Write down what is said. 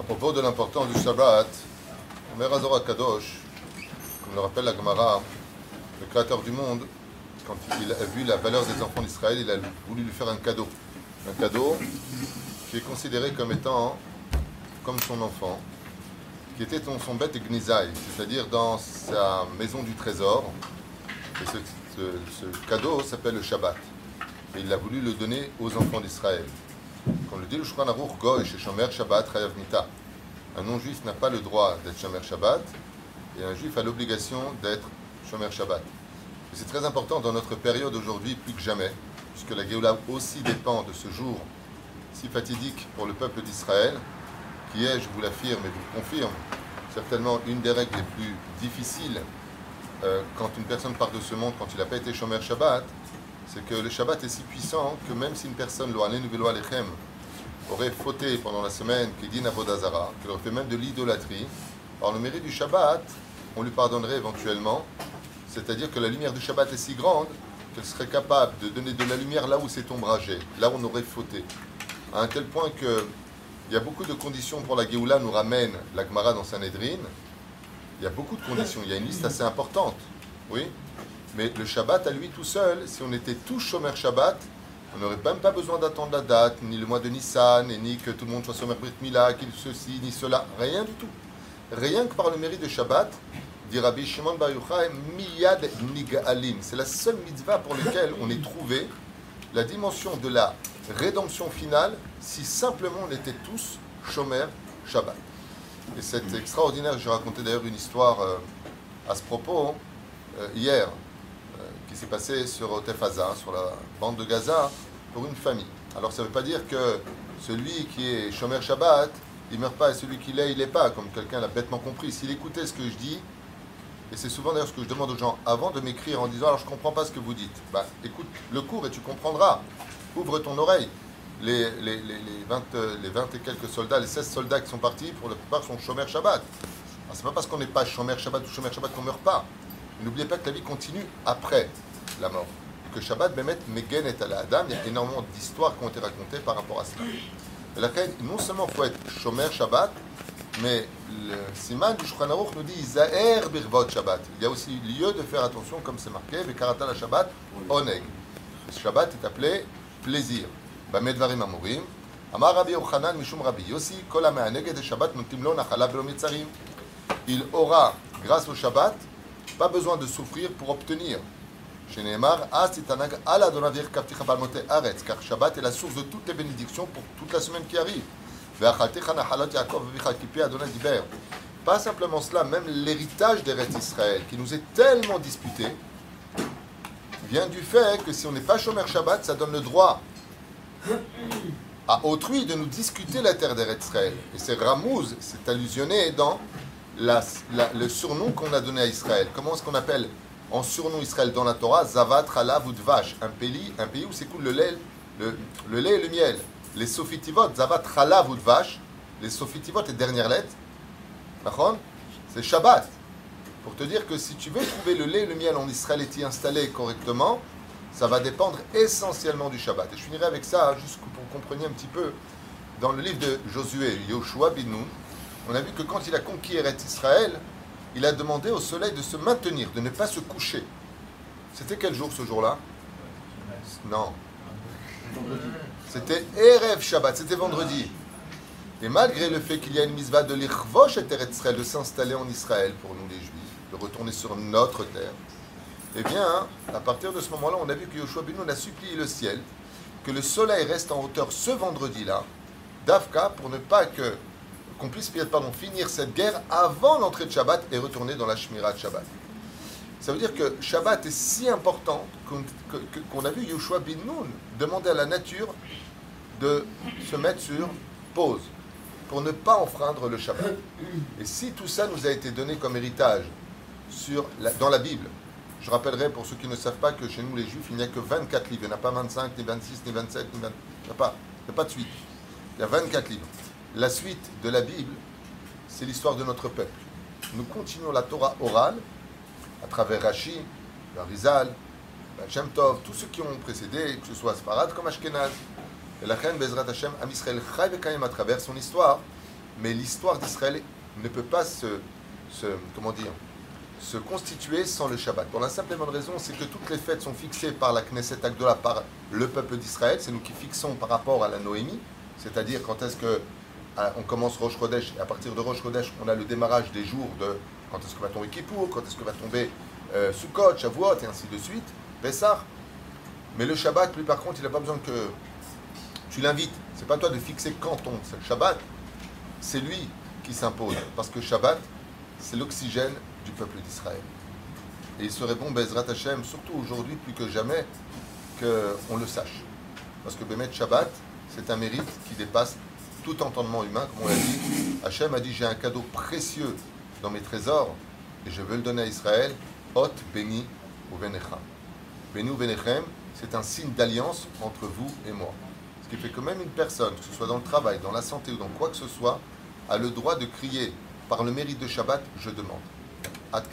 À propos de l'importance du Shabbat, Omer Azor Kadosh, comme le rappelle la Gemara, le créateur du monde, quand il a vu la valeur des enfants d'Israël, il a voulu lui faire un cadeau. Un cadeau qui est considéré comme étant comme son enfant, qui était son bête Gnizai, c'est-à-dire dans sa maison du trésor. Et ce, cadeau s'appelle le Shabbat. Et il a voulu le donner aux enfants d'Israël. Quand le dit le Shulchan Aruch Goy Shomer Shabbat Chayav Mita, un non-juif n'a pas le droit d'être Shomer Shabbat et un juif a l'obligation d'être Shomer Shabbat. C'est très important dans notre période aujourd'hui plus que jamais, puisque la Géoula aussi dépend de ce jour si fatidique pour le peuple d'Israël, qui est, je vous l'affirme et vous le confirme, certainement une des règles les plus difficiles euh, quand une personne part de ce monde, quand il n'a pas été Shomer Shabbat, c'est que le Shabbat est si puissant que même si une personne, Lechem, aurait fauté pendant la semaine, Kedin Avodazara, qu'elle aurait fait même de l'idolâtrie, par le mérite du Shabbat, on lui pardonnerait éventuellement. C'est-à-dire que la lumière du Shabbat est si grande qu'elle serait capable de donner de la lumière là où c'est ombragé, là on aurait fauté. À un tel point que il y a beaucoup de conditions pour la Géoula, nous ramène la Gemara dans Sanhedrin. Il y a beaucoup de conditions, il y a une liste assez importante. Oui mais le Shabbat à lui tout seul, si on était tous Shomer Shabbat, on n'aurait même pas besoin d'attendre la date, ni le mois de Nissan, ni que tout le monde soit Shomer Brit Mila, qu'il ceci, ni cela, rien du tout. Rien que par le mérite de Shabbat, dit Rabbi Shimon Bar Yochai, Miyad Niga'alim. C'est la seule mitzvah pour laquelle on est trouvé la dimension de la rédemption finale si simplement on était tous Shomer Shabbat. Et c'est extraordinaire, j'ai raconté d'ailleurs une histoire euh, à ce propos euh, hier qui s'est passé sur Otefaza, sur la bande de Gaza, pour une famille. Alors ça ne veut pas dire que celui qui est Shomer Shabbat, il ne meurt pas, et celui qui l'est, il n'est pas, comme quelqu'un l'a bêtement compris. S'il écoutait ce que je dis, et c'est souvent d'ailleurs ce que je demande aux gens avant de m'écrire en disant alors je ne comprends pas ce que vous dites. Bah écoute le cours et tu comprendras. Ouvre ton oreille. Les, les, les, 20, les 20 et quelques soldats, les 16 soldats qui sont partis, pour la plupart sont Shomer Shabbat. C'est pas parce qu'on n'est pas Shomer Shabbat ou Shomer Shabbat qu'on meurt pas. N'oubliez pas que la vie continue après la mort. Que Shabbat, Bemet, Megen et la Adam, il y a énormément d'histoires qui ont été racontées par rapport à cela. Et là, non seulement il faut être Shomer Shabbat, mais le Siman du Shulchan nous dit Zaher Birvot Shabbat. Il y a aussi lieu de faire attention, comme c'est marqué, Karata la Shabbat, Oneg. Shabbat est appelé plaisir. Bamedvarim Amurim. Amar Rabbi Yochanan Mishum Rabbi Yossi, Kol et Shabbat Nutimlo Nachala Il aura, grâce au Shabbat, pas besoin de souffrir pour obtenir. Chez Neymar, car Shabbat est la source de toutes les bénédictions pour toute la semaine qui arrive. Pas simplement cela, même l'héritage des restes d'Israël, qui nous est tellement disputé, vient du fait que si on n'est pas Shomer Shabbat, ça donne le droit à autrui de nous discuter la terre des d'Israël. Et c'est Ramouz, c'est allusionné dans le surnom qu'on a donné à Israël. Comment est-ce qu'on appelle en surnom Israël dans la Torah Zavat, Halav ou un pays, un pays où s'écoule le lait, le, lait et le miel. Les Sofitivot, Zavat, Halav ou les Sofitivot, les dernières lettres, c'est Shabbat. Pour te dire que si tu veux trouver le lait et le miel en Israël et y installer correctement, ça va dépendre essentiellement du Shabbat. Et je finirai avec ça, juste pour que compreniez un petit peu, dans le livre de Josué, Yoshua bin on a vu que quand il a conquis Israël, il a demandé au soleil de se maintenir, de ne pas se coucher. C'était quel jour ce jour-là? Non. C'était Erev Shabbat, c'était vendredi. Et malgré le fait qu'il y a une misva de l'Irvosh et Israël, de s'installer en Israël pour nous les Juifs, de retourner sur notre terre, eh bien, à partir de ce moment-là, on a vu que Yoshua Benoun a supplié le ciel que le soleil reste en hauteur ce vendredi-là, d'Afka, pour ne pas que qu'on puisse finir cette guerre avant l'entrée de Shabbat et retourner dans la Shmira de Shabbat. Ça veut dire que Shabbat est si important qu'on a vu Yoshua bin Nun demander à la nature de se mettre sur pause pour ne pas enfreindre le Shabbat. Et si tout ça nous a été donné comme héritage dans la Bible, je rappellerai pour ceux qui ne savent pas que chez nous les Juifs, il n'y a que 24 livres. Il n'y en a pas 25, ni 26, ni 27, ni 20... Il n'y a, a pas de suite. Il y a 24 livres. La suite de la Bible, c'est l'histoire de notre peuple. Nous continuons la Torah orale à travers Rashi, Rizal, Shem Tov, tous ceux qui ont précédé, que ce soit Sfarad comme Ashkenaz. Et la reine Bezrat Hashem, Am Israël à travers son histoire, Mais l'histoire d'Israël ne peut pas se, se, comment dire, se constituer sans le Shabbat. Pour la simple et bonne raison, c'est que toutes les fêtes sont fixées par la Knesset Agdola, par le peuple d'Israël. C'est nous qui fixons par rapport à la Noémie, c'est-à-dire quand est-ce que ah, on commence Rosh Chodesh, et à partir de Rosh Chodesh, on a le démarrage des jours de quand est-ce que va tomber Kippour, quand est-ce que va tomber euh, Sukkot, Shavuot, et ainsi de suite, Pessah. Mais le Shabbat, lui, par contre, il n'a pas besoin que tu l'invites. C'est pas toi de fixer quand tombe c'est le Shabbat. C'est lui qui s'impose. Parce que Shabbat, c'est l'oxygène du peuple d'Israël. Et il serait bon, Bezrat Hashem, surtout aujourd'hui plus que jamais, qu'on le sache. Parce que Bémet Shabbat, c'est un mérite qui dépasse tout entendement humain, comme on l'a dit. Hachem a dit J'ai un cadeau précieux dans mes trésors et je veux le donner à Israël. Hot, béni ou Venechem. Béni ou Venechem, c'est un signe d'alliance entre vous et moi. Ce qui fait que même une personne, que ce soit dans le travail, dans la santé ou dans quoi que ce soit, a le droit de crier par le mérite de Shabbat Je demande. Ad